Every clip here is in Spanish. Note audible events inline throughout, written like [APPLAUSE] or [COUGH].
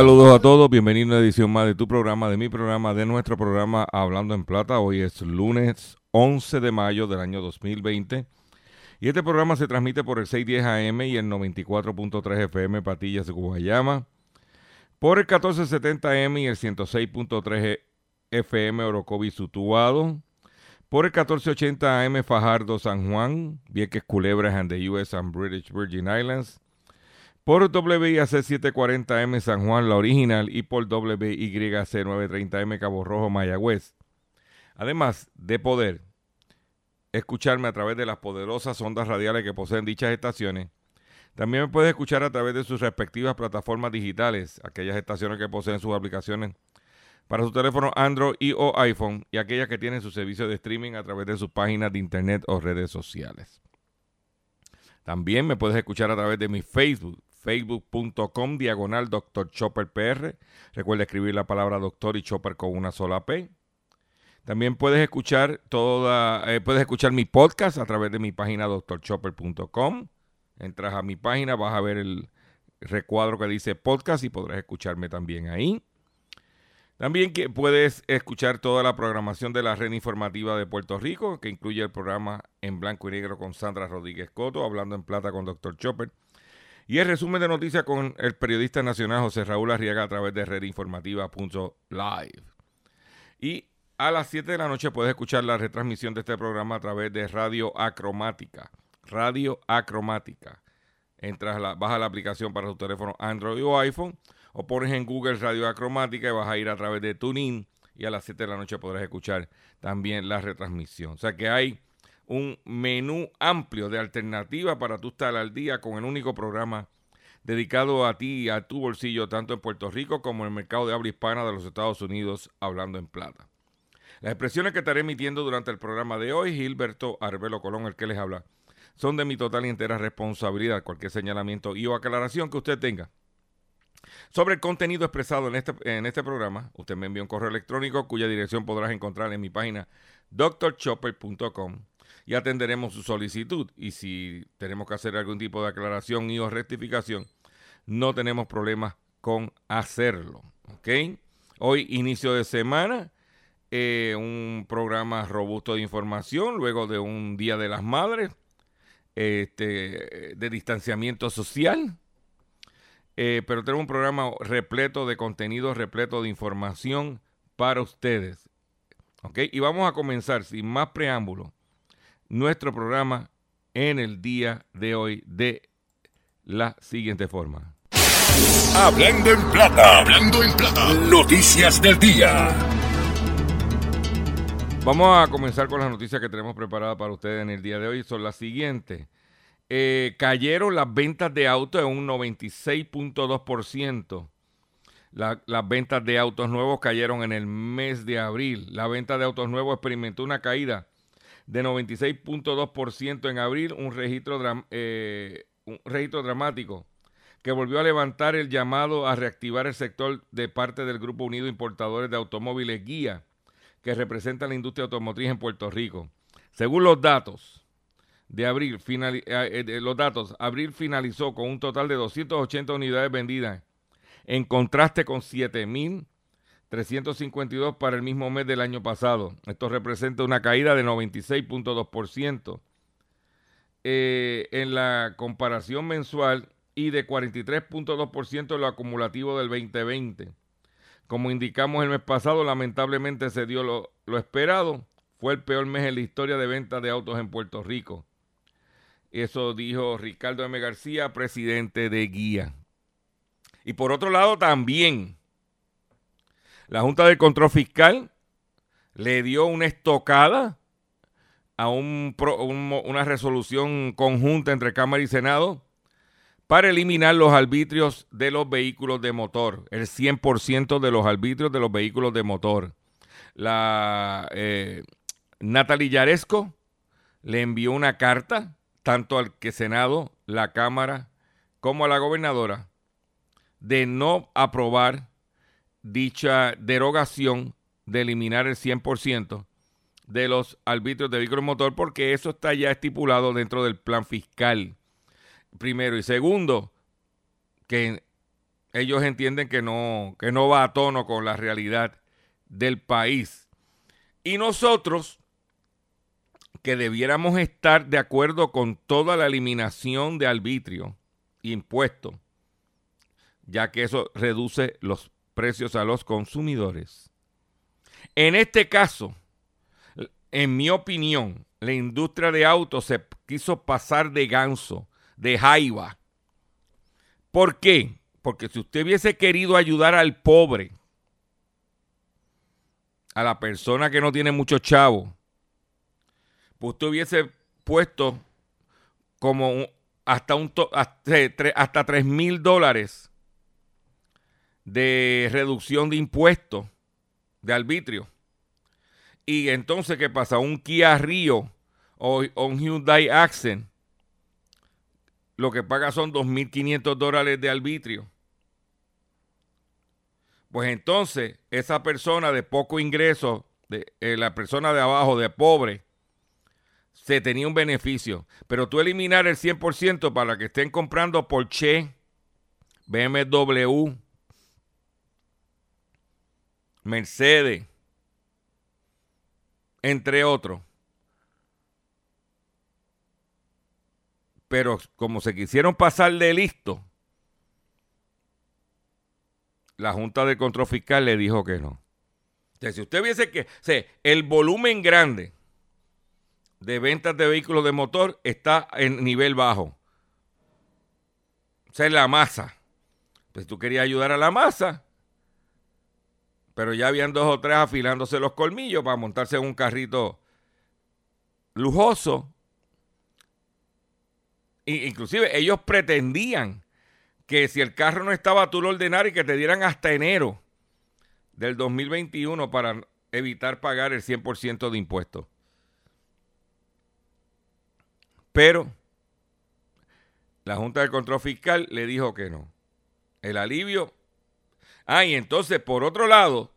Saludos a todos, bienvenido a una edición más de tu programa, de mi programa, de nuestro programa Hablando en Plata. Hoy es lunes 11 de mayo del año 2020 y este programa se transmite por el 610 AM y el 94.3 FM Patillas Guayama, por el 1470M y el 106.3 FM Orocovi Sutuado, por el 1480 AM Fajardo San Juan, Vieques Culebras and the US and British Virgin Islands, por WIAC 740M San Juan, la original, y por WYC 930M Cabo Rojo, Mayagüez. Además de poder escucharme a través de las poderosas ondas radiales que poseen dichas estaciones, también me puedes escuchar a través de sus respectivas plataformas digitales, aquellas estaciones que poseen sus aplicaciones para su teléfono Android y o iPhone y aquellas que tienen su servicio de streaming a través de sus páginas de internet o redes sociales. También me puedes escuchar a través de mi Facebook, facebook.com diagonal Dr. Chopper PR. Recuerda escribir la palabra doctor y chopper con una sola P. También puedes escuchar toda, eh, puedes escuchar mi podcast a través de mi página drchopper.com. Entras a mi página, vas a ver el recuadro que dice podcast y podrás escucharme también ahí. También que puedes escuchar toda la programación de la red informativa de Puerto Rico, que incluye el programa en blanco y negro con Sandra Rodríguez Coto, hablando en plata con Dr. Chopper, y el resumen de noticias con el periodista nacional José Raúl Arriaga a través de redinformativa.live. Y a las 7 de la noche puedes escuchar la retransmisión de este programa a través de Radio Acromática. Radio Acromática. Entras, la, baja la aplicación para tu teléfono Android o iPhone o pones en Google Radio Acromática y vas a ir a través de TuneIn y a las 7 de la noche podrás escuchar también la retransmisión. O sea que hay un menú amplio de alternativas para tú estar al día con el único programa dedicado a ti y a tu bolsillo, tanto en Puerto Rico como en el mercado de habla hispana de los Estados Unidos, hablando en plata. Las expresiones que estaré emitiendo durante el programa de hoy, Gilberto Arbelo Colón, el que les habla, son de mi total y entera responsabilidad. Cualquier señalamiento y o aclaración que usted tenga sobre el contenido expresado en este, en este programa, usted me envía un correo electrónico cuya dirección podrás encontrar en mi página drchopper.com y atenderemos su solicitud. Y si tenemos que hacer algún tipo de aclaración y o rectificación, no tenemos problemas con hacerlo. ¿Ok? Hoy, inicio de semana, eh, un programa robusto de información, luego de un Día de las Madres, este, de distanciamiento social. Eh, pero tenemos un programa repleto de contenido, repleto de información para ustedes. ¿Ok? Y vamos a comenzar sin más preámbulo nuestro programa en el día de hoy de la siguiente forma. Hablando en plata, hablando en plata. Noticias del día. Vamos a comenzar con las noticias que tenemos preparadas para ustedes en el día de hoy. Son las siguientes. Eh, cayeron las ventas de autos en un 96.2%. La, las ventas de autos nuevos cayeron en el mes de abril. La venta de autos nuevos experimentó una caída de 96.2% en abril, un registro, eh, un registro dramático que volvió a levantar el llamado a reactivar el sector de parte del Grupo Unido Importadores de Automóviles Guía, que representa la industria automotriz en Puerto Rico. Según los datos de abril, eh, eh, los datos, abril finalizó con un total de 280 unidades vendidas, en contraste con 7.352 para el mismo mes del año pasado. Esto representa una caída de 96.2%. Eh, en la comparación mensual y de 43.2% en lo acumulativo del 2020. Como indicamos el mes pasado, lamentablemente se dio lo, lo esperado. Fue el peor mes en la historia de ventas de autos en Puerto Rico. Eso dijo Ricardo M. García, presidente de Guía. Y por otro lado, también la Junta de Control Fiscal le dio una estocada a una resolución conjunta entre Cámara y Senado para eliminar los arbitrios de los vehículos de motor, el 100% de los arbitrios de los vehículos de motor. La eh, Natalie Yaresco le envió una carta tanto al que Senado, la Cámara, como a la gobernadora, de no aprobar dicha derogación de eliminar el 100% de los arbitrios de vehículos motor porque eso está ya estipulado dentro del plan fiscal. Primero y segundo, que ellos entienden que no, que no va a tono con la realidad del país. Y nosotros, que debiéramos estar de acuerdo con toda la eliminación de arbitrio, impuesto, ya que eso reduce los precios a los consumidores. En este caso, en mi opinión, la industria de autos se quiso pasar de ganso, de jaiba. ¿Por qué? Porque si usted hubiese querido ayudar al pobre, a la persona que no tiene mucho chavo, pues usted hubiese puesto como hasta, un hasta 3 mil dólares de reducción de impuestos de arbitrio. Y entonces, ¿qué pasa? Un Kia Rio o, un Hyundai Accent, lo que paga son 2.500 dólares de arbitrio. Pues entonces, esa persona de poco ingreso, de, eh, la persona de abajo, de pobre, se tenía un beneficio. Pero tú eliminar el 100% para que estén comprando Porsche, BMW, Mercedes, entre otros. Pero como se quisieron pasar de listo, la Junta de Control Fiscal le dijo que no. si usted viese que el volumen grande de ventas de vehículos de motor está en nivel bajo. O sea, es la masa. Pues tú querías ayudar a la masa, pero ya habían dos o tres afilándose los colmillos para montarse en un carrito lujoso. E inclusive ellos pretendían que si el carro no estaba tú lo ordenar y que te dieran hasta enero del 2021 para evitar pagar el 100% de impuestos. Pero la Junta de Control Fiscal le dijo que no. El alivio Ah, y entonces, por otro lado,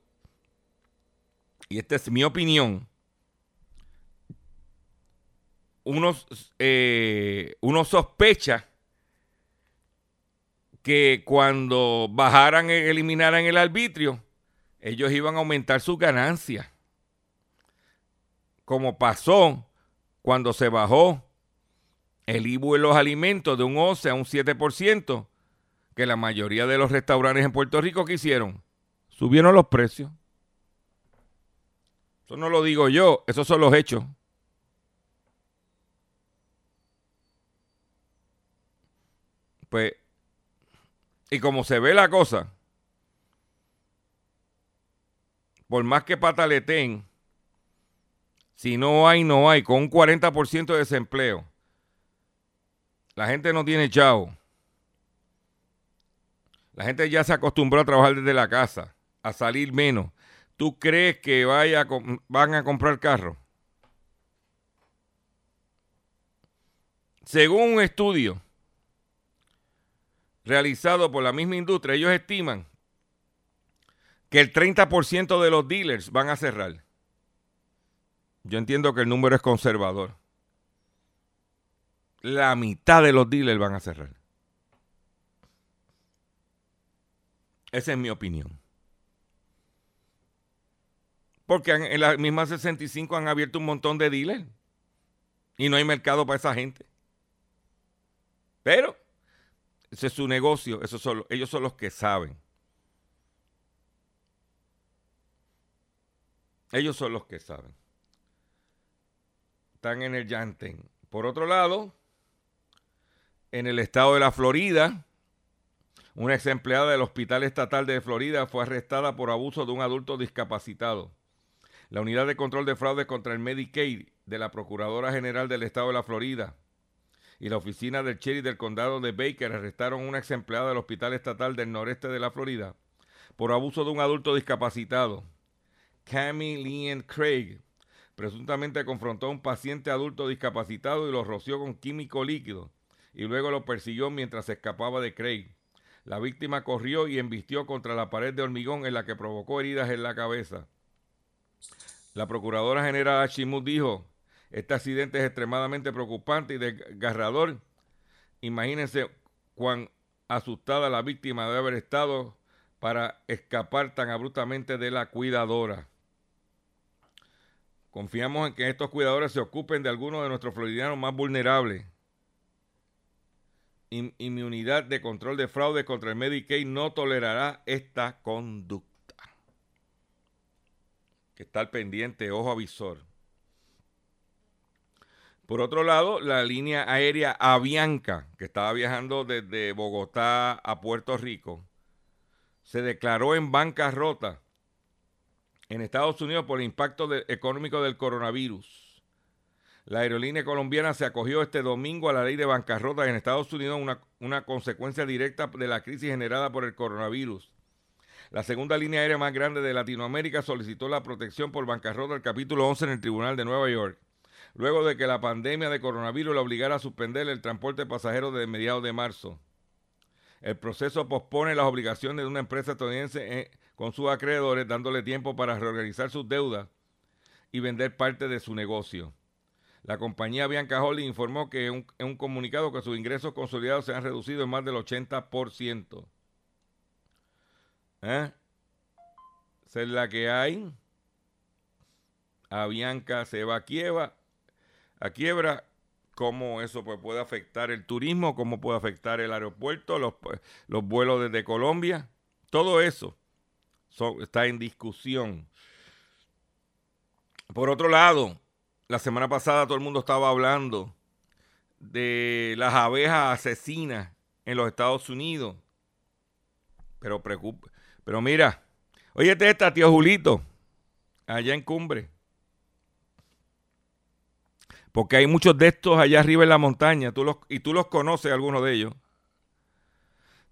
y esta es mi opinión, unos, eh, uno sospecha que cuando bajaran, e eliminaran el arbitrio, ellos iban a aumentar sus ganancias. Como pasó cuando se bajó el IBU en los alimentos de un 11 a un 7%, que la mayoría de los restaurantes en Puerto Rico que hicieron, subieron los precios. Eso no lo digo yo, esos son los hechos. Pues, y como se ve la cosa, por más que pataleten, si no hay, no hay, con un 40% de desempleo, la gente no tiene chavo la gente ya se acostumbró a trabajar desde la casa, a salir menos. ¿Tú crees que vaya van a comprar carro? Según un estudio realizado por la misma industria, ellos estiman que el 30% de los dealers van a cerrar. Yo entiendo que el número es conservador. La mitad de los dealers van a cerrar. Esa es mi opinión. Porque en la misma 65 han abierto un montón de dealers y no hay mercado para esa gente. Pero ese es su negocio, eso son, ellos son los que saben. Ellos son los que saben. Están en el Yanten. Por otro lado, en el estado de la Florida, una ex empleada del Hospital Estatal de Florida fue arrestada por abuso de un adulto discapacitado. La Unidad de Control de Fraudes contra el Medicaid de la Procuradora General del Estado de la Florida y la Oficina del Sheriff del Condado de Baker arrestaron a una ex empleada del Hospital Estatal del Noreste de la Florida por abuso de un adulto discapacitado. Cammy Leanne Craig presuntamente confrontó a un paciente adulto discapacitado y lo roció con químico líquido y luego lo persiguió mientras escapaba de Craig. La víctima corrió y embistió contra la pared de hormigón en la que provocó heridas en la cabeza. La procuradora general Ashimut dijo, este accidente es extremadamente preocupante y desgarrador. Imagínense cuán asustada la víctima debe haber estado para escapar tan abruptamente de la cuidadora. Confiamos en que estos cuidadores se ocupen de algunos de nuestros floridianos más vulnerables. Y, mi unidad de control de fraude contra el Medicaid no tolerará esta conducta. Que está al pendiente, ojo avisor. Por otro lado, la línea aérea Avianca, que estaba viajando desde Bogotá a Puerto Rico, se declaró en bancarrota en Estados Unidos por el impacto económico del coronavirus. La aerolínea colombiana se acogió este domingo a la ley de bancarrota en Estados Unidos, una, consecuencia directa de la crisis generada por el coronavirus. La segunda línea aérea más grande de Latinoamérica solicitó la protección por bancarrota del capítulo 11 en el Tribunal de Nueva York, luego de que la pandemia de coronavirus la obligara a suspender el transporte de pasajeros desde mediados de marzo. El proceso pospone las obligaciones de una empresa estadounidense eh, con sus acreedores, dándole tiempo para reorganizar sus deudas y vender parte de su negocio. La compañía Bianca Holding informó que en un, comunicado que sus ingresos consolidados se han reducido en más del 80%. ¿Eh? Es la que hay. A Bianca se va a quiebra, a quiebra cómo eso pues, puede afectar el turismo, cómo puede afectar el aeropuerto, los, los vuelos desde Colombia. Todo eso está en discusión. Por otro lado, la semana pasada todo el mundo estaba hablando de las abejas asesinas en los Estados Unidos. Pero preocupa. Pero mira, oye, esta, tío Julito, allá en Cumbre. Porque hay muchos de estos allá arriba en la montaña, tú los, y tú los conoces, algunos de ellos.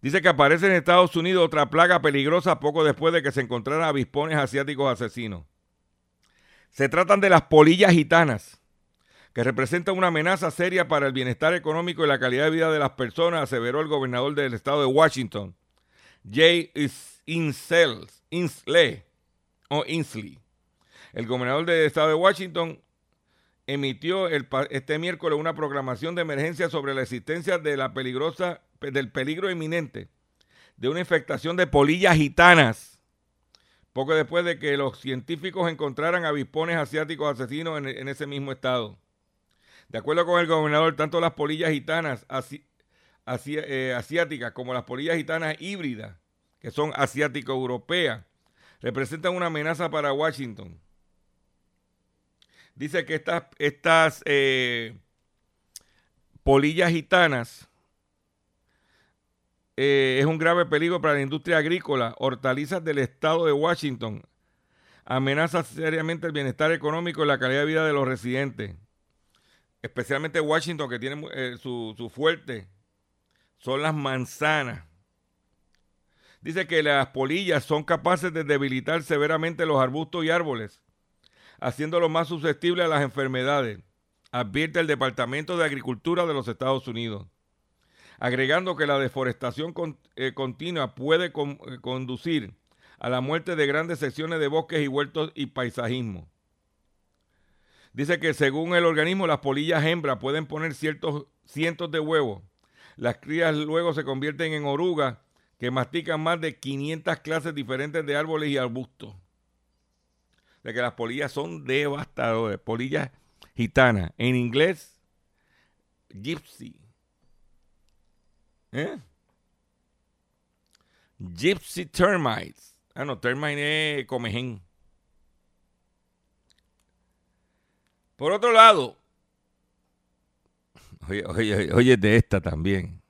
Dice que aparece en Estados Unidos otra plaga peligrosa poco después de que se encontraran avispones asiáticos asesinos. Se tratan de las polillas gitanas, que representan una amenaza seria para el bienestar económico y la calidad de vida de las personas, aseveró el gobernador del estado de Washington, Jay Inslee. El gobernador del estado de Washington emitió este miércoles una proclamación de emergencia sobre la existencia de la peligrosa, del peligro inminente de una infectación de polillas gitanas, poco después de que los científicos encontraran avispones asiáticos asesinos en, ese mismo estado. De acuerdo con el gobernador, tanto las polillas gitanas eh, asiáticas como las polillas gitanas híbridas, que son asiático-europeas, representan una amenaza para Washington Dice que estas, estas eh, polillas gitanas eh, es un grave peligro para la industria agrícola. Hortalizas del estado de Washington amenaza seriamente el bienestar económico y la calidad de vida de los residentes. Especialmente Washington, que tiene eh, su, su fuerte, son las manzanas. Dice que las polillas son capaces de debilitar severamente los arbustos y árboles haciéndolo más susceptible a las enfermedades, advierte el Departamento de Agricultura de los Estados Unidos, agregando que la deforestación eh, continua puede eh, conducir a la muerte de grandes secciones de bosques y huertos y paisajismo. Dice que según el organismo, las polillas hembras pueden poner cientos de huevos. Las crías luego se convierten en orugas que mastican más de 500 clases diferentes de árboles y arbustos de que las polillas son devastadoras. Polillas gitanas. En inglés, gypsy. ¿Eh? Gypsy termites. Ah, no, termite es comején. Por otro lado, [LAUGHS] Oye, oye, oye de esta también.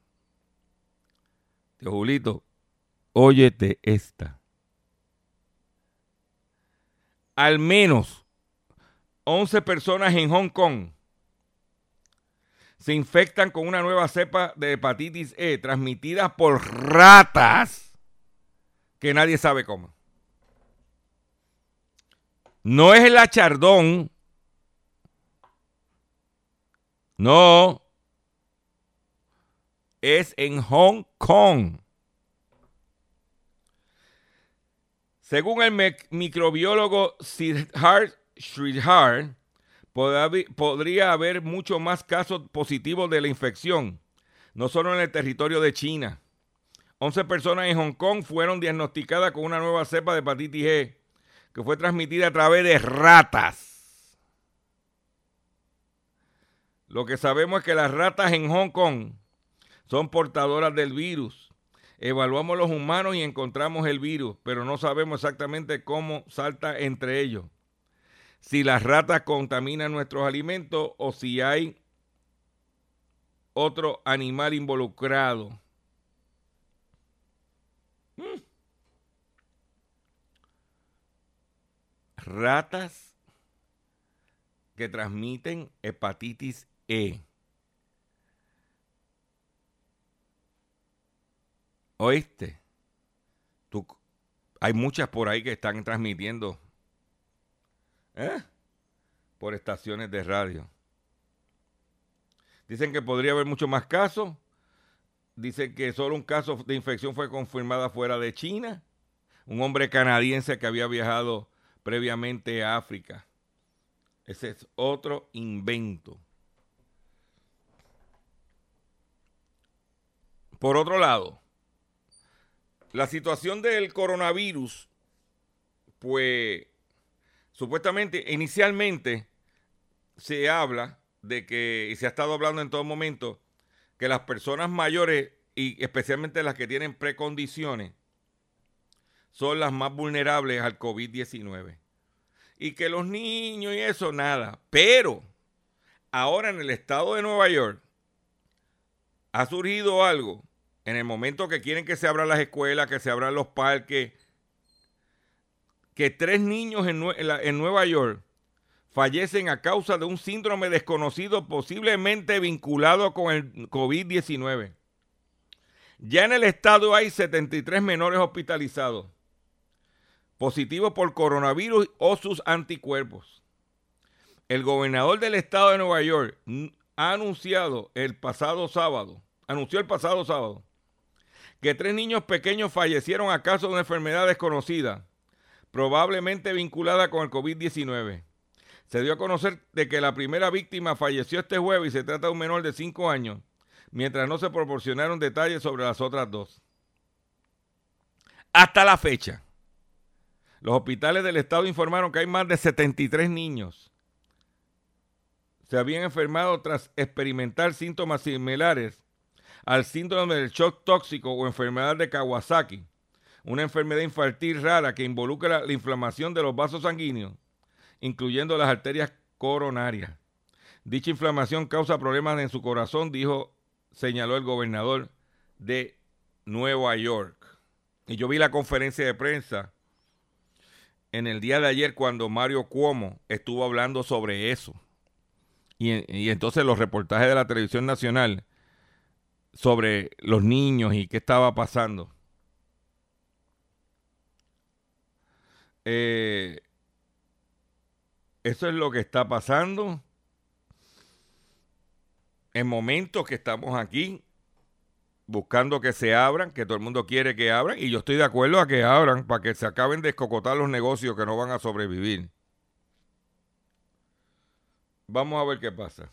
Tío Julito, óyete esta. Al menos 11 personas en Hong Kong se infectan con una nueva cepa de hepatitis E transmitida por ratas que nadie sabe cómo. No es el achardón. No. Es en Hong Kong. Según el microbiólogo Siddharth Sridhar, podría haber mucho más casos positivos de la infección, no solo en el territorio de China. 11 personas en Hong Kong fueron diagnosticadas con una nueva cepa de hepatitis E que fue transmitida a través de ratas. Lo que sabemos es que las ratas en Hong Kong son portadoras del virus. Evaluamos los humanos y encontramos el virus, pero no sabemos exactamente cómo salta entre ellos. Si las ratas contaminan nuestros alimentos o si hay otro animal involucrado. Mm. ratas que transmiten hepatitis E. Oíste, hay muchas por ahí que están transmitiendo ¿eh? por estaciones de radio. Dicen que podría haber mucho más casos. Dicen que solo un caso de infección fue confirmada fuera de China. Un hombre canadiense que había viajado previamente a África. Ese es otro invento. Por otro lado, la situación del coronavirus, pues supuestamente, inicialmente se habla de que, y se ha estado hablando en todo momento, que las personas mayores y especialmente las que tienen precondiciones, son las más vulnerables al COVID-19. Y que los niños y eso, nada. Pero ahora en el estado de Nueva York ha surgido algo. En el momento que quieren que se abran las escuelas, que se abran los parques, que tres niños en, Nueva York fallecen a causa de un síndrome desconocido posiblemente vinculado con el COVID-19. Ya en el estado hay 73 menores hospitalizados positivos por coronavirus o sus anticuerpos. El gobernador del estado de Nueva York ha anunciado el pasado sábado, anunció el pasado sábado, que tres niños pequeños fallecieron a causa de una enfermedad desconocida, probablemente vinculada con el COVID-19. Se dio a conocer de que la primera víctima falleció este jueves y se trata de un menor de 5 años, mientras no se proporcionaron detalles sobre las otras dos. Hasta la fecha, los hospitales del estado informaron que hay más de 73 niños. Se habían enfermado tras experimentar síntomas similares al síndrome del shock tóxico o enfermedad de Kawasaki, una enfermedad infantil rara que involucra la inflamación de los vasos sanguíneos, incluyendo las arterias coronarias. Dicha inflamación causa problemas en su corazón, dijo, señaló el gobernador de Nueva York. Y yo vi la conferencia de prensa en el día de ayer cuando Mario Cuomo estuvo hablando sobre eso. Y, entonces los reportajes de la televisión nacional sobre los niños y qué estaba pasando. Eh, eso es lo que está pasando. En momentos que estamos aquí buscando que se abran, que todo el mundo quiere que abran, y yo estoy de acuerdo a que abran para que se acaben de escocotar los negocios que no van a sobrevivir. Vamos a ver qué pasa.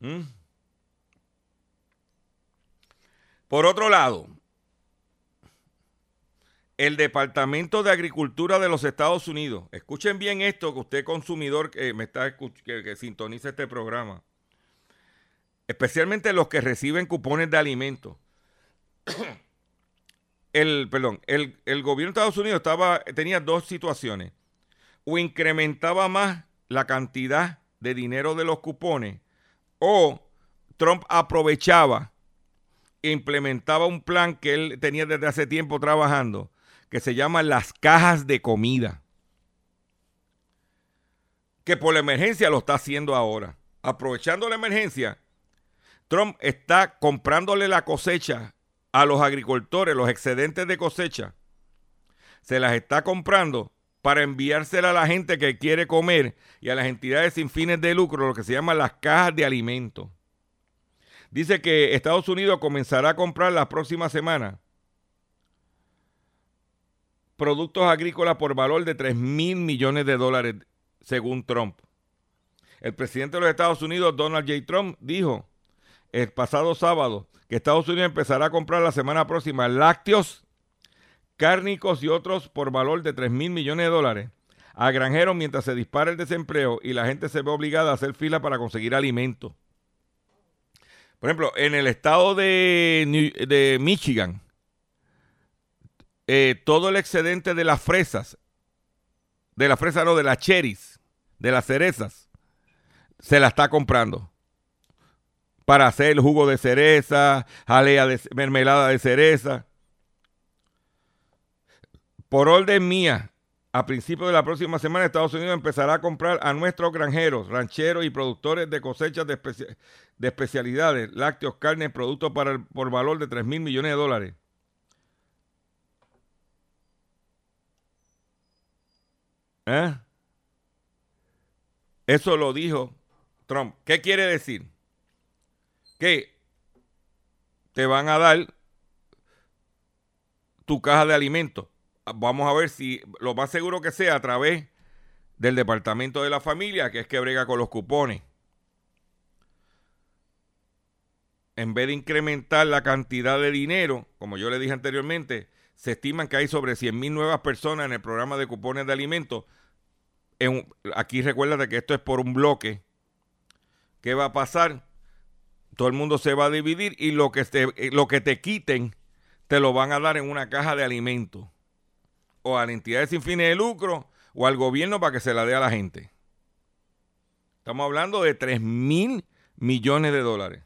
¿Mm? Por otro lado, el Departamento de Agricultura de los Estados Unidos, escuchen bien esto que usted consumidor que me está que, sintoniza este programa especialmente los que reciben cupones de alimentos. [COUGHS] el, perdón, el, gobierno de Estados Unidos estaba, tenía dos situaciones. O incrementaba más la cantidad de dinero de los cupones o Trump aprovechaba e implementaba un plan que él tenía desde hace tiempo trabajando que se llama las cajas de comida. Que por la emergencia lo está haciendo ahora. Aprovechando la emergencia, Trump está comprándole la cosecha a los agricultores, los excedentes de cosecha. Se las está comprando para enviársela a la gente que quiere comer y a las entidades sin fines de lucro, lo que se llama las cajas de alimentos. Dice que Estados Unidos comenzará a comprar la próxima semana productos agrícolas por valor de 3 mil millones de dólares, según Trump. El presidente de los Estados Unidos, Donald J. Trump, dijo el pasado sábado que Estados Unidos empezará a comprar la semana próxima lácteos, cárnicos y otros por valor de 3 mil millones de dólares a granjeros mientras se dispara el desempleo y la gente se ve obligada a hacer fila para conseguir alimentos. Por ejemplo, en el estado de, de Michigan, eh, todo el excedente de las fresas, de las fresas no, de las cherries, de las cerezas, se la está comprando para hacer el jugo de cereza, jalea de mermelada de cereza. Por orden mía, a principios de la próxima semana, Estados Unidos empezará a comprar a nuestros granjeros, rancheros y productores de cosechas de, especialidades, lácteos, carne, productos para por valor de 3 mil millones de dólares. ¿Eh? Eso lo dijo Trump. ¿Qué quiere decir? Que te van a dar tu caja de alimentos vamos a ver si lo más seguro que sea a través del departamento de la familia, que es que brega con los cupones. En vez de incrementar la cantidad de dinero, como yo le dije anteriormente, se estiman que hay sobre 100 mil nuevas personas en el programa de cupones de alimentos. Aquí recuérdate que esto es por un bloque. ¿Qué va a pasar? Todo el mundo se va a dividir y lo que lo que te quiten te lo van a dar en una caja de alimentos o a la entidades sin fines de lucro o al gobierno para que se la dé a la gente. Estamos hablando de 3 mil millones de dólares.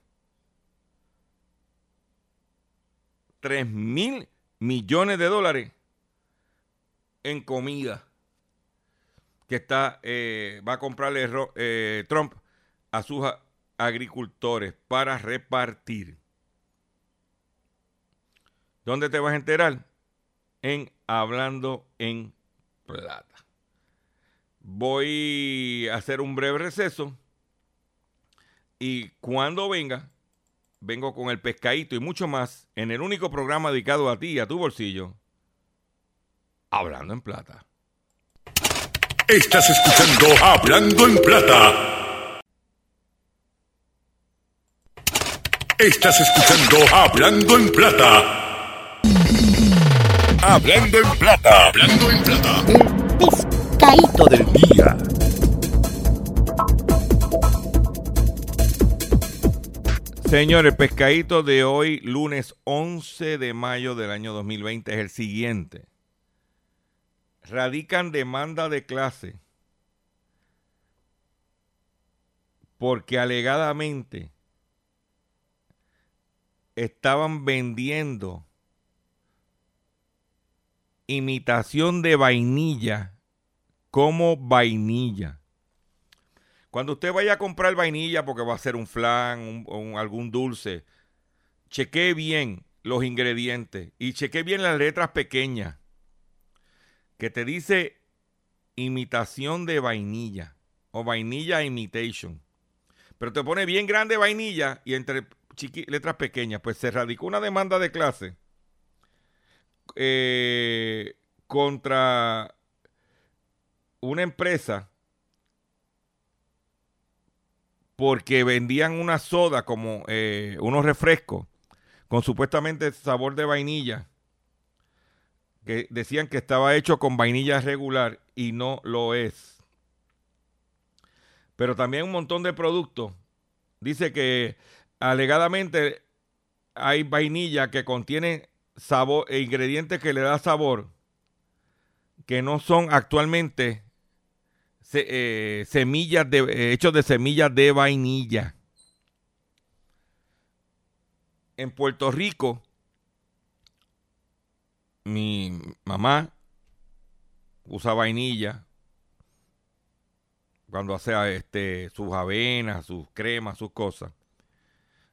3 mil millones de dólares en comida que está eh, va a comprarle eh, Trump a sus agricultores para repartir. ¿Dónde te vas a enterar? En hablando en plata. Voy a hacer un breve receso y cuando venga, vengo con el pescadito y mucho más en el único programa dedicado a ti y a tu bolsillo, Hablando en Plata. Estás escuchando Hablando en Plata. Estás escuchando Hablando en Plata. Hablando en plata. Hablando en plata. El pescadito del día. Señor, el pescadito de hoy, lunes 11 de mayo del año 2020, es el siguiente. Radican demanda de clase porque alegadamente estaban vendiendo imitación de vainilla como vainilla. Cuando usted vaya a comprar vainilla porque va a ser un flan o algún dulce, chequee bien los ingredientes y chequee bien las letras pequeñas que te dice imitación de vainilla o vainilla imitation. Pero te pone bien grande vainilla y entre letras pequeñas. Pues se radicó una demanda de clase eh, contra una empresa porque vendían una soda como eh, unos refrescos con supuestamente sabor de vainilla que decían que estaba hecho con vainilla regular y no lo es. Pero también un montón de productos. Dice que alegadamente hay vainilla que contiene sabor, e ingredientes que le da sabor que no son actualmente eh, semillas de, eh, hechos de semillas de vainilla. En Puerto Rico, mi mamá usa vainilla cuando hace este, sus avenas, sus cremas, sus cosas.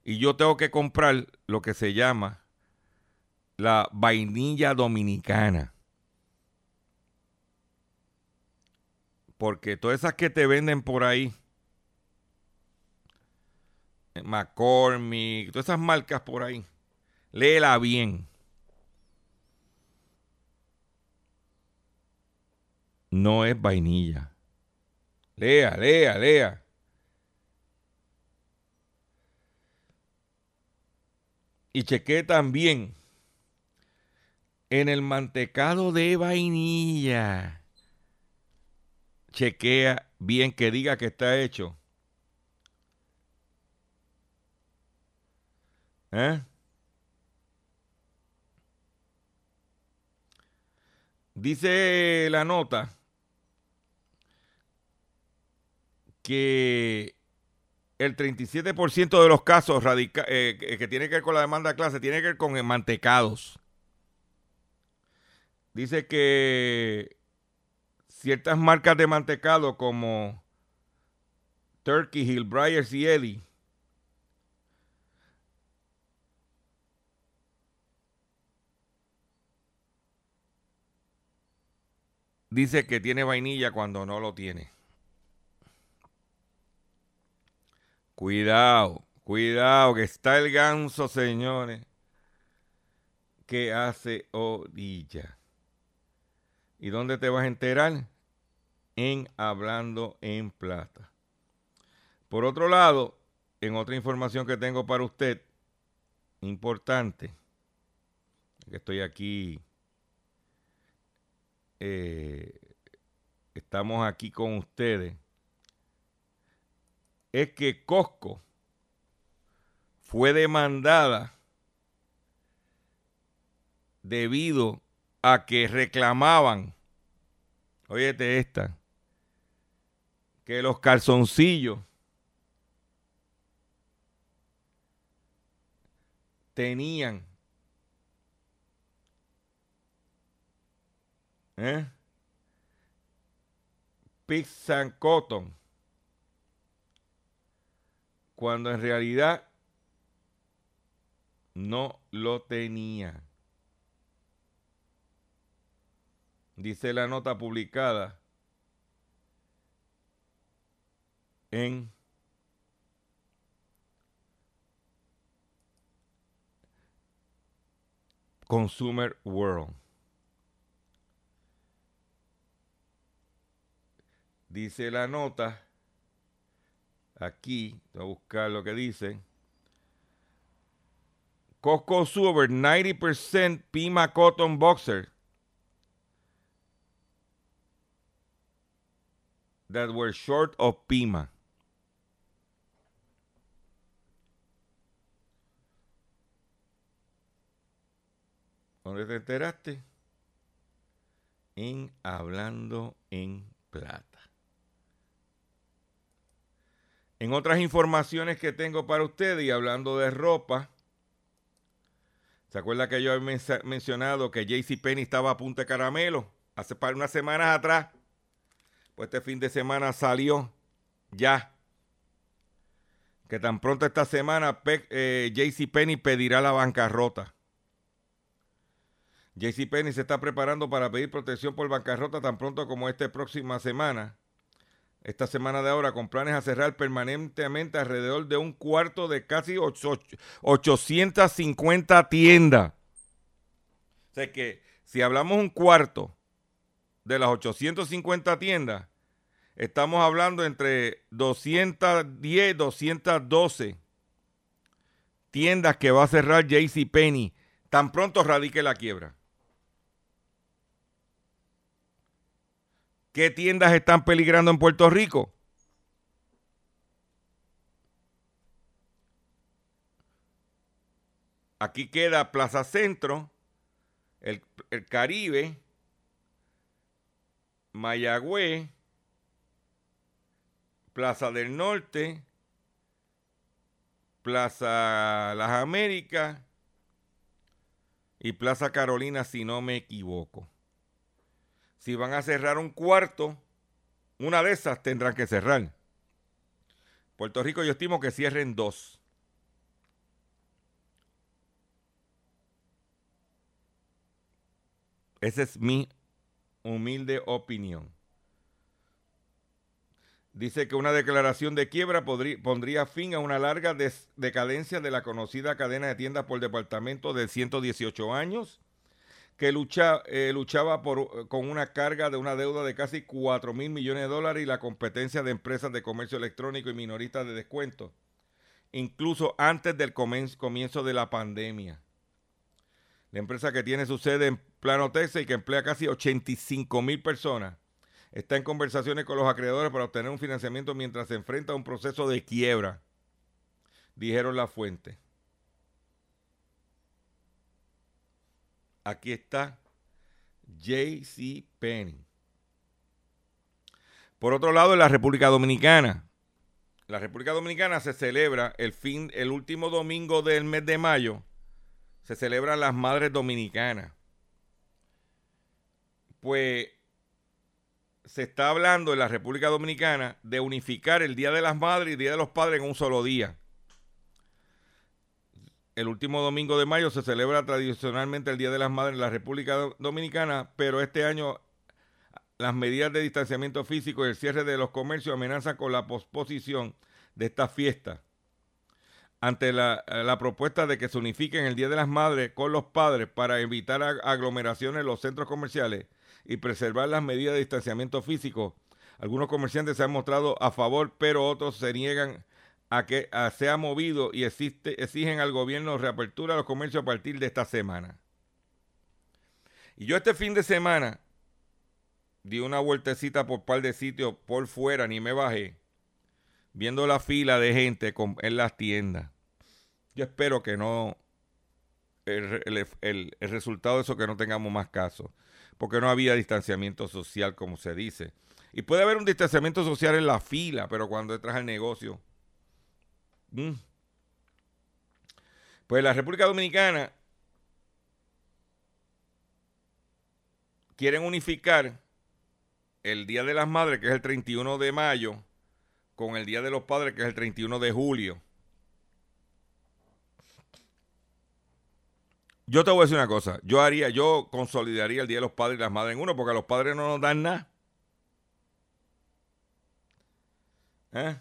Y yo tengo que comprar lo que se llama la vainilla dominicana. Porque todas esas que te venden por ahí, eh, McCormick, todas esas marcas por ahí, léela bien. No es vainilla. Lea, lea, lea. Y chequé también en el mantecado de vainilla. Chequea bien que diga que está hecho. ¿Eh? Dice la nota que el 37% de los casos radica- eh, que tiene que ver con la demanda de clase tiene que ver con mantecados. Dice que ciertas marcas de mantecado como Turkey Hill, Breyers y Eddie dice que tiene vainilla cuando no lo tiene. Cuidado, cuidado, que está el ganso, señores, que hace orilla. ¿Y dónde te vas a enterar? En Hablando en Plata. Por otro lado, en otra información que tengo para usted, importante, que estoy aquí, eh, estamos aquí con ustedes, es que Costco fue demandada debido a que reclamaban, óyete esta, que los calzoncillos tenían ¿eh? pizza cotton cuando en realidad no lo tenía. Dice la nota publicada en Consumer World. Dice la nota aquí, voy a buscar lo que dice. Costco over 90% Pima Cotton Boxer that were short of Pima. ¿Dónde te enteraste? En Hablando en Plata. En otras informaciones que tengo para ustedes y hablando de ropa, ¿se acuerda que yo había mencionado que JCPenney estaba a punta de caramelo hace para unas semanas atrás? Pues este fin de semana salió ya. Que tan pronto esta semana eh, JCPenney pedirá la bancarrota. JCPenney se está preparando para pedir protección por bancarrota tan pronto como esta próxima semana. Esta semana de ahora, con planes a cerrar permanentemente alrededor de un cuarto de casi ocho- 850 tiendas. O sea que si hablamos un cuarto de las 850 tiendas, estamos hablando entre 210 y 212 tiendas que va a cerrar JCPenney tan pronto radique la quiebra. ¿Qué tiendas están peligrando en Puerto Rico? Aquí queda Plaza Centro, el, el Caribe, Mayagüez, Plaza del Norte, Plaza Las Américas y Plaza Carolina, si no me equivoco. Si van a cerrar un cuarto, una de esas tendrán que cerrar. Puerto Rico yo estimo que cierren dos. Esa es mi humilde opinión. Dice que una declaración de quiebra pondría fin a una larga decadencia de la conocida cadena de tiendas por departamento de 118 años, que eh, luchaba por, con una carga de una deuda de casi 4 mil millones de dólares y la competencia de empresas de comercio electrónico y minoristas de descuento, incluso antes del comienzo de la pandemia. La empresa que tiene su sede en Plano, Texas y que emplea casi 85 mil personas está en conversaciones con los acreedores para obtener un financiamiento mientras se enfrenta a un proceso de quiebra, dijeron la fuente. Aquí está JC Penny. Por otro lado, en la República Dominicana, la República Dominicana se celebra el fin, el último domingo del mes de mayo, se celebran las Madres Dominicanas. Pues se está hablando en la República Dominicana de unificar el Día de las Madres y el Día de los Padres en un solo día. El último domingo de mayo se celebra tradicionalmente el Día de las Madres en la República Dominicana, pero este año las medidas de distanciamiento físico y el cierre de los comercios amenazan con la posposición de esta fiesta. Ante la, propuesta de que se unifiquen el Día de las Madres con los padres para evitar aglomeraciones en los centros comerciales, y preservar las medidas de distanciamiento físico. Algunos comerciantes se han mostrado a favor, pero otros se niegan a que sea movido y exigen al gobierno reapertura de los comercios a partir de esta semana. Y yo este fin de semana di una vueltecita por par de sitios por fuera, ni me bajé, viendo la fila de gente en las tiendas. Yo espero que no, el, el resultado de eso que no tengamos más casos porque no había distanciamiento social, como se dice. Y puede haber un distanciamiento social en la fila, pero cuando entras al negocio. Mm. Pues la República Dominicana quieren unificar el Día de las Madres, que es el 31 de mayo, con el Día de los Padres, que es el 31 de julio. Yo te voy a decir una cosa. Yo haría, yo consolidaría el Día de los Padres y las Madres en uno, porque a los padres no nos dan nada. ¿Eh?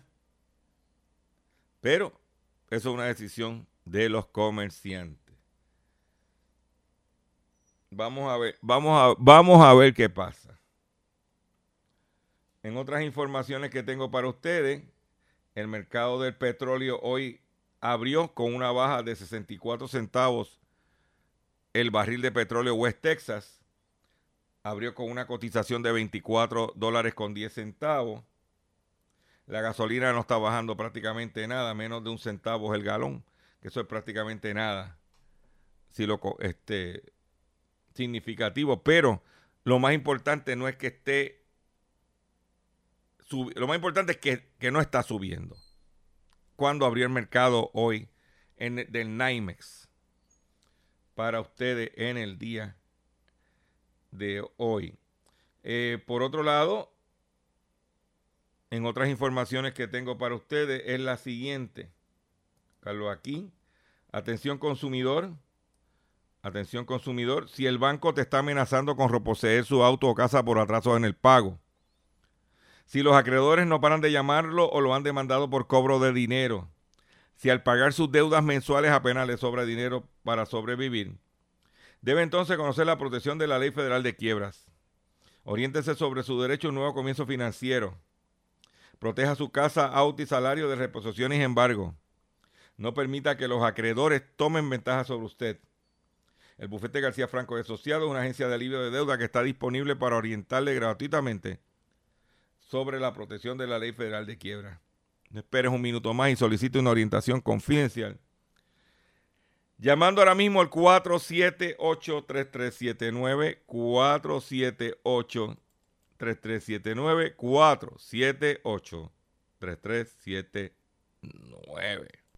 Pero eso es una decisión de los comerciantes. Vamos a ver, vamos a, vamos a ver qué pasa. En otras informaciones que tengo para ustedes, el mercado del petróleo hoy abrió con una baja de 64 centavos el barril de petróleo West Texas abrió con una cotización de 24 dólares con 10 centavos. La gasolina no está bajando prácticamente nada, menos de un centavo el galón, que eso es prácticamente nada, si lo este significativo, pero lo más importante no es que esté lo más importante es que, que, no está subiendo. Cuando abrió el mercado hoy en, del NYMEX? para ustedes en el día de hoy. Eh, por otro lado, en otras informaciones que tengo para ustedes es la siguiente. Carlos aquí. Atención consumidor. Atención consumidor. Si el banco te está amenazando con reposeer su auto o casa por atraso en el pago. Si los acreedores no paran de llamarlo o lo han demandado por cobro de dinero si al pagar sus deudas mensuales apenas le sobra dinero para sobrevivir. Debe entonces conocer la protección de la Ley Federal de Quiebras. Oriéntese sobre su derecho a un nuevo comienzo financiero. Proteja su casa, auto y salario de reposiciones y embargo. No permita que los acreedores tomen ventaja sobre usted. El bufete García Franco de Asociados es una agencia de alivio de deuda que está disponible para orientarle gratuitamente sobre la protección de la Ley Federal de Quiebras. No esperes un minuto más y solicite una orientación confidencial. Llamando ahora mismo al 478-3379, 478-3379, 3379.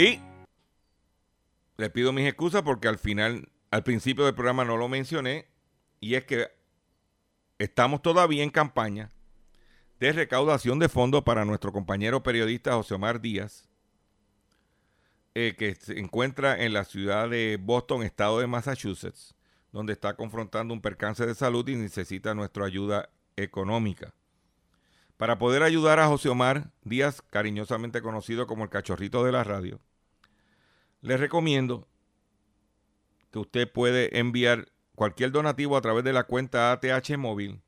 Y le pido mis excusas porque al final, al principio del programa no lo mencioné, y es que estamos todavía en campaña de recaudación de fondos para nuestro compañero periodista José Omar Díaz, eh, que se encuentra en la ciudad de Boston, estado de Massachusetts, donde está confrontando un percance de salud y necesita nuestra ayuda económica. Para poder ayudar a José Omar Díaz, cariñosamente conocido como el cachorrito de la radio, les recomiendo que usted puede enviar cualquier donativo a través de la cuenta ATH móvil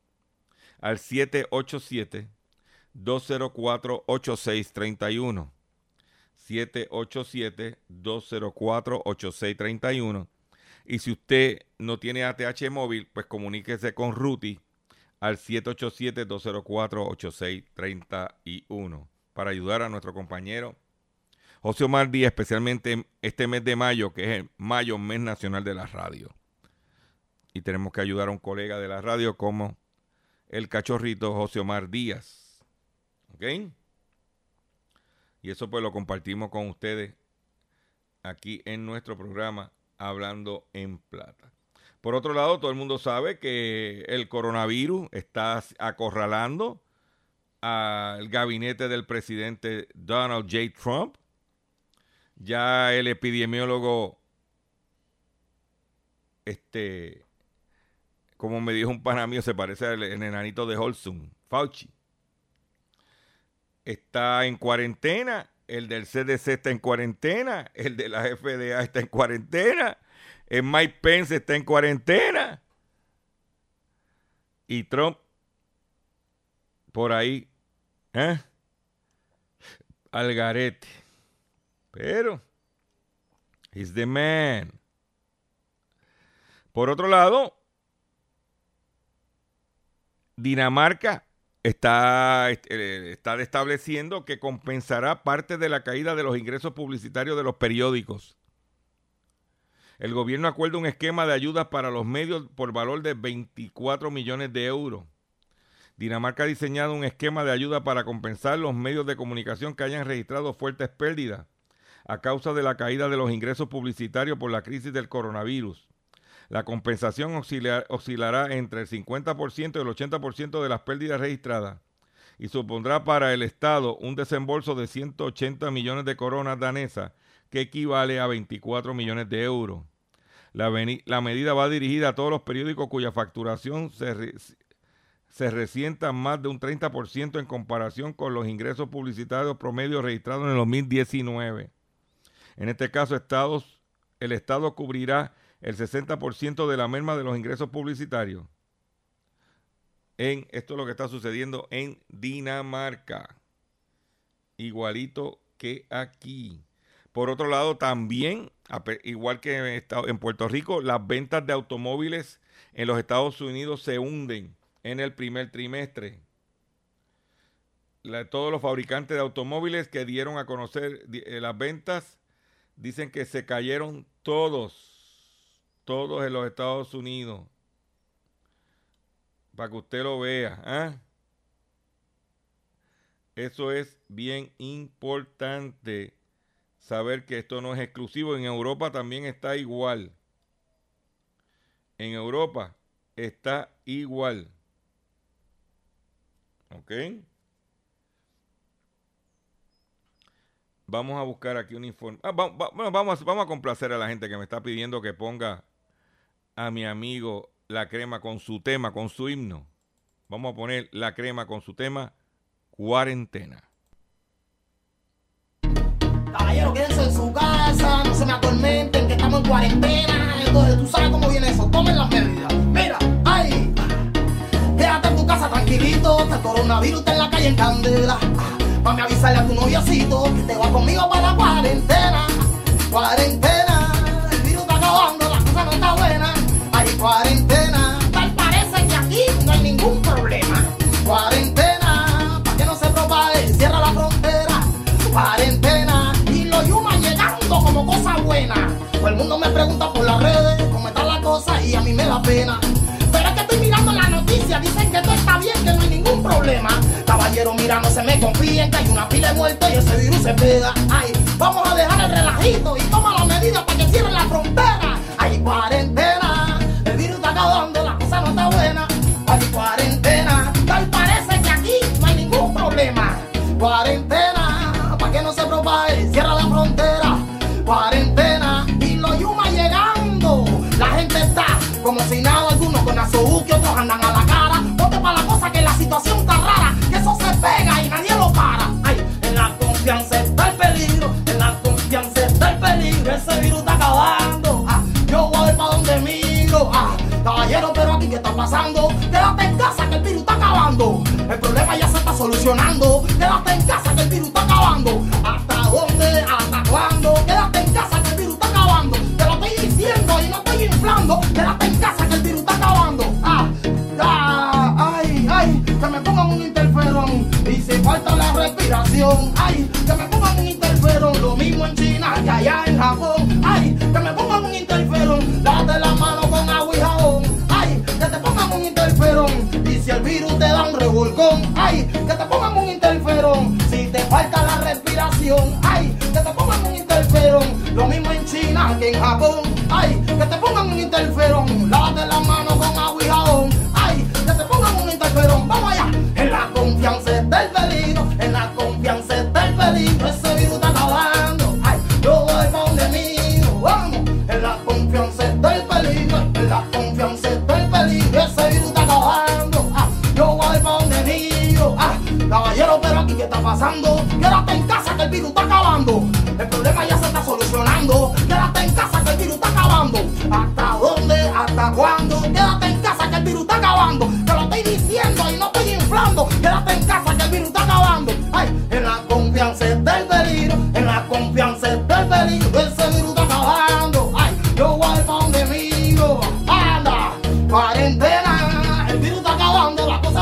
al 787-204-8631. 787-204-8631. Y si usted no tiene ATH móvil, pues comuníquese con Ruti al 787-204-8631 para ayudar a nuestro compañero Omar Díaz, especialmente este mes de mayo, que es el mayo, mes nacional de la radio. Y tenemos que ayudar a un colega de la radio como el cachorrito José Omar Díaz. ¿Ok? Y eso pues lo compartimos con ustedes aquí en nuestro programa Hablando en Plata. Por otro lado, todo el mundo sabe que el coronavirus está acorralando al gabinete del presidente Donald J. Trump ya el epidemiólogo, este, como me dijo un pana mío, se parece al enanito de Holsum, Fauci. Está en cuarentena, el del CDC está en cuarentena, el de la FDA está en cuarentena, el Mike Pence está en cuarentena. Y Trump, por ahí, ¿eh? Al garete. Pero, he's the man. Por otro lado, Dinamarca está, eh, está estableciendo que compensará parte de la caída de los ingresos publicitarios de los periódicos. El gobierno acuerda un esquema de ayudas para los medios por valor de 24 millones de euros. Dinamarca ha diseñado un esquema de ayuda para compensar los medios de comunicación que hayan registrado fuertes pérdidas a causa de la caída de los ingresos publicitarios por la crisis del coronavirus. La compensación oscilará entre el 50% y el 80% de las pérdidas registradas y supondrá para el Estado un desembolso de 180 millones de coronas danesas, que equivale a 24 millones de euros. La, medida va dirigida a todos los periódicos cuya facturación se, se resienta más de un 30% en comparación con los ingresos publicitarios promedios registrados en el 2019. En este caso, estados, el Estado cubrirá el 60% de la merma de los ingresos publicitarios. En, esto es lo que está sucediendo en Dinamarca. Igualito que aquí. Por otro lado, también, igual que en Puerto Rico, las ventas de automóviles en los Estados Unidos se hunden en el primer trimestre. todos los fabricantes de automóviles que dieron a conocer eh, las ventas Dicen que se cayeron todos, todos en los Estados Unidos. Para que usted lo vea. ¿ah? Eso es bien importante saber que esto no es exclusivo. En Europa también está igual. En Europa está igual. ¿Ok? Vamos a buscar aquí un informe. Ah, vamos, vamos, vamos a complacer a la gente que me está pidiendo que ponga a mi amigo la crema con su tema, con su himno. Vamos a poner la crema con su tema, cuarentena. Caballero, quédense en su casa, no se me atormenten, que estamos en cuarentena. Entonces, tú sabes cómo viene eso, tomen las medidas. Mira, ay, quédate en tu casa tranquilito, este coronavirus está en la calle en candela. Mami, avísale a tu noviocito que te va conmigo para la cuarentena. Cuarentena, el virus está acabando, la cosa no está buena. Hay cuarentena, tal parece que aquí no hay ningún problema. Cuarentena, para que no se propague, cierra la frontera. Cuarentena, y los yumas llegando como cosa buena. Todo el mundo me pregunta por las redes cómo está la cosa y a mí me da pena. Caballero, mira, no se me confíen, que hay una pila de muertos y ese virus se pega. Ay, vamos a dejar el relajito y toma las medidas para que cierren la frontera. Hay cuarentena, el virus está acabando, la cosa no está buena. Hay cuarentena, tal parece que aquí no hay ningún problema. Cuarentena, para que no se propague, cierra la frontera. Cuarentena, y los yumas llegando. La gente está como si nada, algunos con azuque, otros andan a El problema ya se está solucionando. Quédate en casa que el virus está acabando. ¿Hasta dónde? ¿Hasta cuándo? Quédate en casa que el virus está acabando. Te lo estoy diciendo y no estoy inflando. Quédate en casa que el virus está acabando. Ah, ah, ay, ay, que me pongan un interferón. Y si falta la respiración, ay, que me ay, que te pongan un interferón. Lo mismo en China que en Japón, ay, que te pongan un interferón. Lávate la mano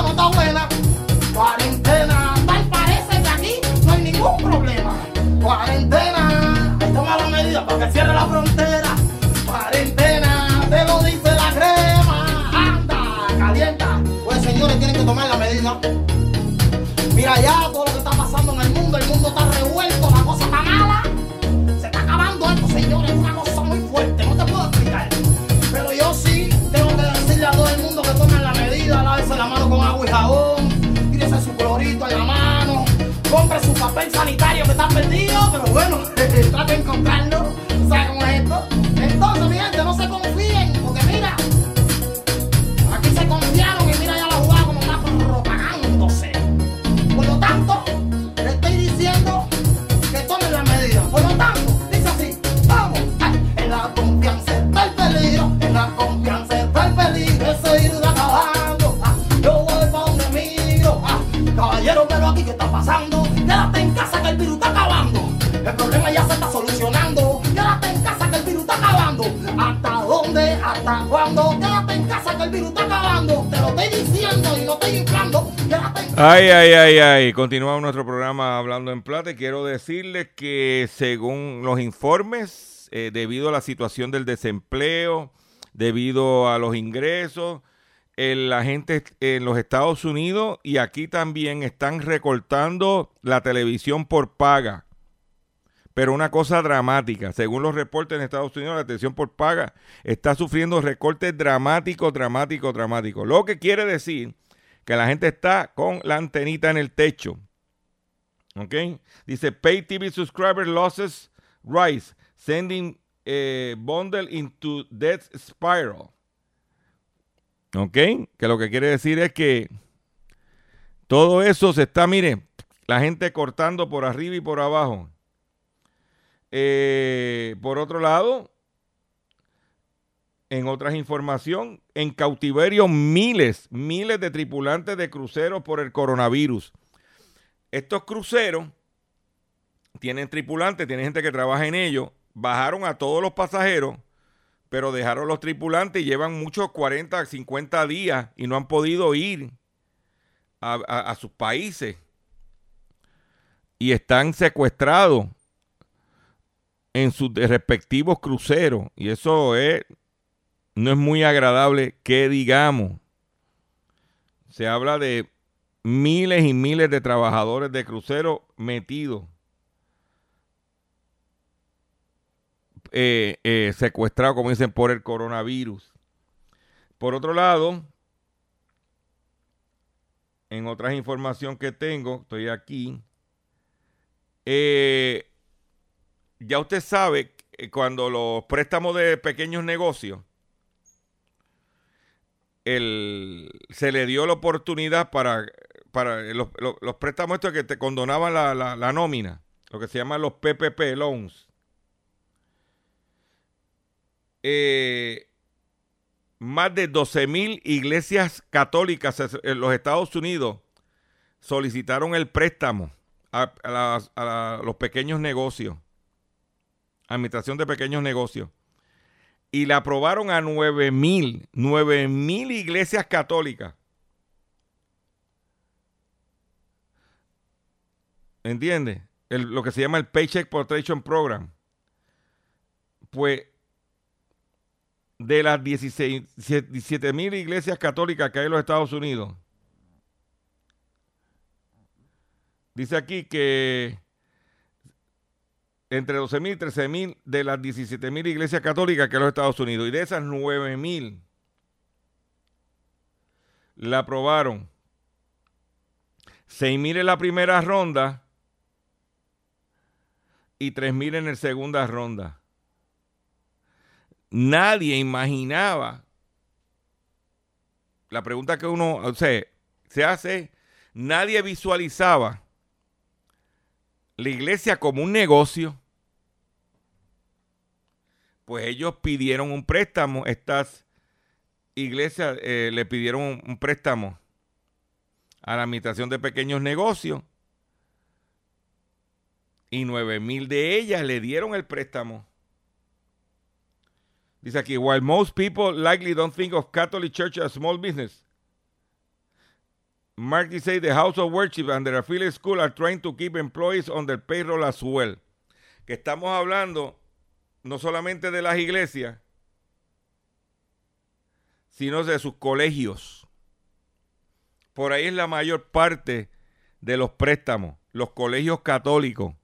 cosa no está buena. Cuarentena. Tal parece que aquí no hay ningún problema. Cuarentena. Ahí toma la medida para que cierre la frontera. Cuarentena. Te lo dice la crema. Anda, calienta. Pues señores, tienen que tomar la medida. Mira ya Ay, ay, ay, ay. Continuamos nuestro programa Hablando en Plata quiero decirles que según los informes, eh, debido a la situación del desempleo, debido a los ingresos, la gente en los Estados Unidos y aquí también están recortando la televisión por paga. Pero una cosa dramática, según los reportes en Estados Unidos, la televisión por paga está sufriendo recortes dramáticos, dramáticos, dramáticos. Lo que quiere decir que la gente está con la antenita en el techo. ¿Ok? Dice, pay TV subscriber losses rise, sending eh, bundle into death spiral. ¿Ok? Que lo que quiere decir es que todo eso se está, mire, la gente cortando por arriba y por abajo. Eh, por otro lado, en otras información, en cautiverio miles, miles de tripulantes de cruceros por el coronavirus. estos cruceros tienen tripulantes, tienen gente que trabaja en ellos, bajaron a todos los pasajeros, pero dejaron los tripulantes y llevan muchos 40, 50 días y no han podido ir a, a sus países. Y están secuestrados en sus respectivos cruceros. Y eso es, no es muy agradable que digamos. Se habla de miles y miles de trabajadores de cruceros metidos, eh, eh, secuestrados, como dicen, por el coronavirus. Por otro lado, en otras información que tengo, estoy aquí, eh, ya usted sabe cuando los préstamos de pequeños negocios, se le dio la oportunidad para, para los, préstamos estos que te condonaban la, nómina, lo que se llaman los PPP loans. Eh, más de 12 mil iglesias católicas en los Estados Unidos solicitaron el préstamo a los pequeños negocios. Administración de Pequeños Negocios. Y la aprobaron a 9 mil, 9 mil iglesias católicas. ¿Entiendes? lo que se llama el Paycheck Protection Program. Pues de las 17 mil iglesias católicas que hay en los Estados Unidos, dice aquí que entre 12.000 y 13.000 de las 17.000 iglesias católicas que los Estados Unidos. Y de esas 9.000 la aprobaron. 6.000 en la primera ronda y 3.000 en la segunda ronda. Nadie imaginaba. La pregunta que uno o se hace, nadie visualizaba la iglesia como un negocio pues ellos pidieron un préstamo, estas iglesias eh, le pidieron un, préstamo a la administración de pequeños negocios y nueve mil de ellas le dieron el préstamo. Dice aquí, while most people likely don't think of Catholic Church as small business, Mark say the House of Worship and the affiliate school are trying to keep employees on their payroll as well. Que estamos hablando no solamente de las iglesias, sino de sus colegios. Por ahí es la mayor parte de los préstamos, los colegios católicos,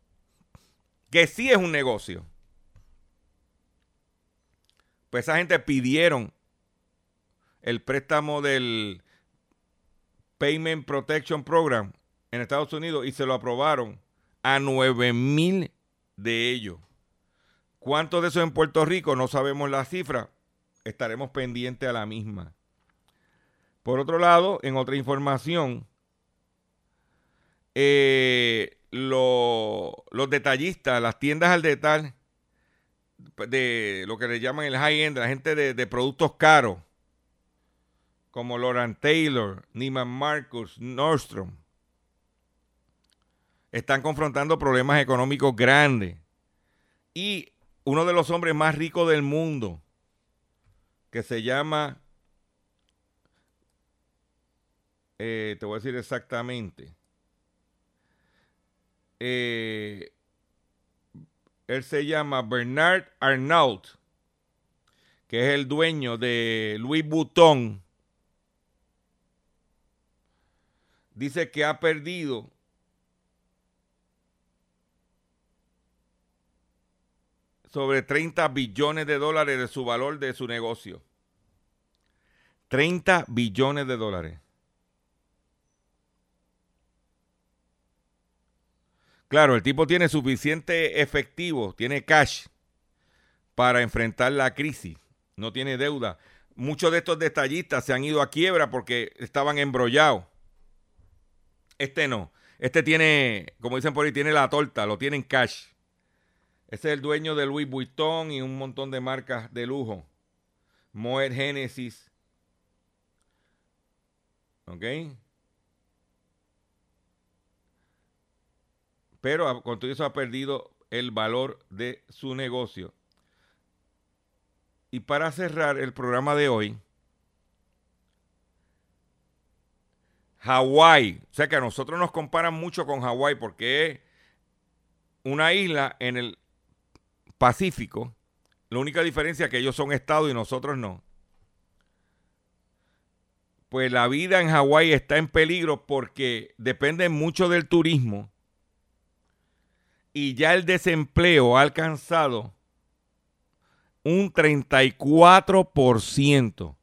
que sí es un negocio. Pues esa gente pidieron el préstamo del Payment Protection Program en Estados Unidos y se lo aprobaron a 9 mil de ellos. ¿Cuántos de esos en Puerto Rico? No sabemos la cifra. Estaremos pendientes a la misma. Por otro lado, en otra información, eh, los detallistas, las tiendas al detalle, de lo que le llaman el high-end, la gente de, productos caros, como Laurent Taylor, Neiman Marcus, Nordstrom, están confrontando problemas económicos grandes. Y uno de los hombres más ricos del mundo, que se llama, eh, te voy a decir exactamente, eh, él se llama Bernard Arnault, que es el dueño de Louis Vuitton, dice que ha perdido sobre 30 billones de dólares de su valor de su negocio. 30 billones de dólares. Claro, el tipo tiene suficiente efectivo, tiene cash para enfrentar la crisis. No tiene deuda. Muchos de estos detallistas se han ido a quiebra porque estaban embrollados. Este no. Este tiene, como dicen por ahí, tiene la torta, lo tiene en cash. Ese es el dueño de Louis Vuitton y un montón de marcas de lujo. Moet Genesis. ¿Ok? pero con todo eso ha perdido el valor de su negocio. Y para cerrar el programa de hoy, Hawái, o sea que a nosotros nos comparan mucho con Hawái porque es una isla en el Pacífico. La única diferencia es que ellos son estados y nosotros no. Pues la vida en Hawái está en peligro porque depende mucho del turismo y ya el desempleo ha alcanzado un 34%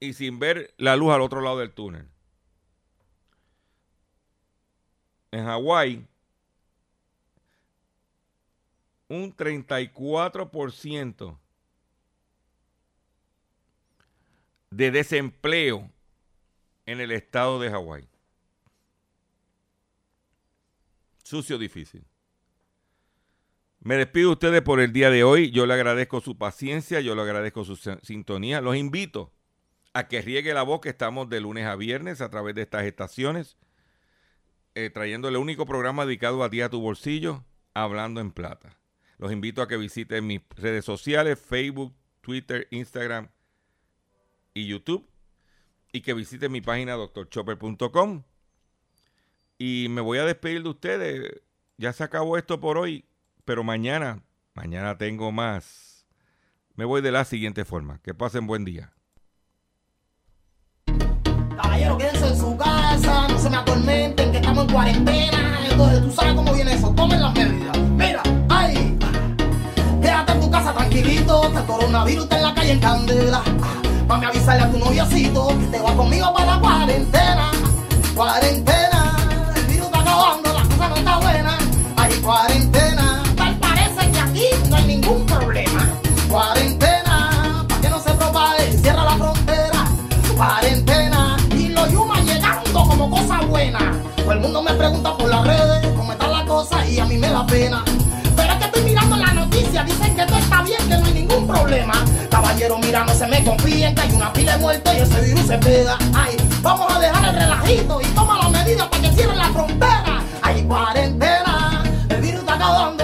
y sin ver la luz al otro lado del túnel. En Hawái, un 34% de desempleo en el estado de Hawái. sucio difícil. Me despido de ustedes por el día de hoy. Yo le agradezco su paciencia, yo le agradezco su sintonía. Los invito a que riegue la voz que estamos de lunes a viernes a través de estas estaciones, eh, trayendo el único programa dedicado a ti a tu bolsillo, hablando en plata. Los invito a que visiten mis redes sociales, Facebook, Twitter, Instagram y YouTube, y que visiten mi página doctorchopper.com y me voy a despedir de ustedes. Ya se acabó esto por hoy, pero mañana, mañana tengo más. Me voy de la siguiente forma. Que pasen buen día. Caballero, quédense en su casa, no se me atormenten, que estamos en cuarentena. Entonces, tú sabes cómo viene eso, tomen las medidas. Mira, tranquilito, el coronavirus está en la calle en candela. A avisarle a tu noviocito que te va conmigo para la cuarentena. Cuarentena cuarentena. Tal parece que aquí no hay ningún problema. Cuarentena, para que no se propague, cierra la frontera. Cuarentena, y los yumas llegando como cosa buena. Todo el mundo me pregunta por las redes cómo está la cosa y a mí me problema. Caballero, mira, no se me confíen que hay una pila de muertos y ese virus se pega. Ay, vamos a dejar el relajito y toma las medidas para que cierren la frontera. Hay cuarentena. ¿A dónde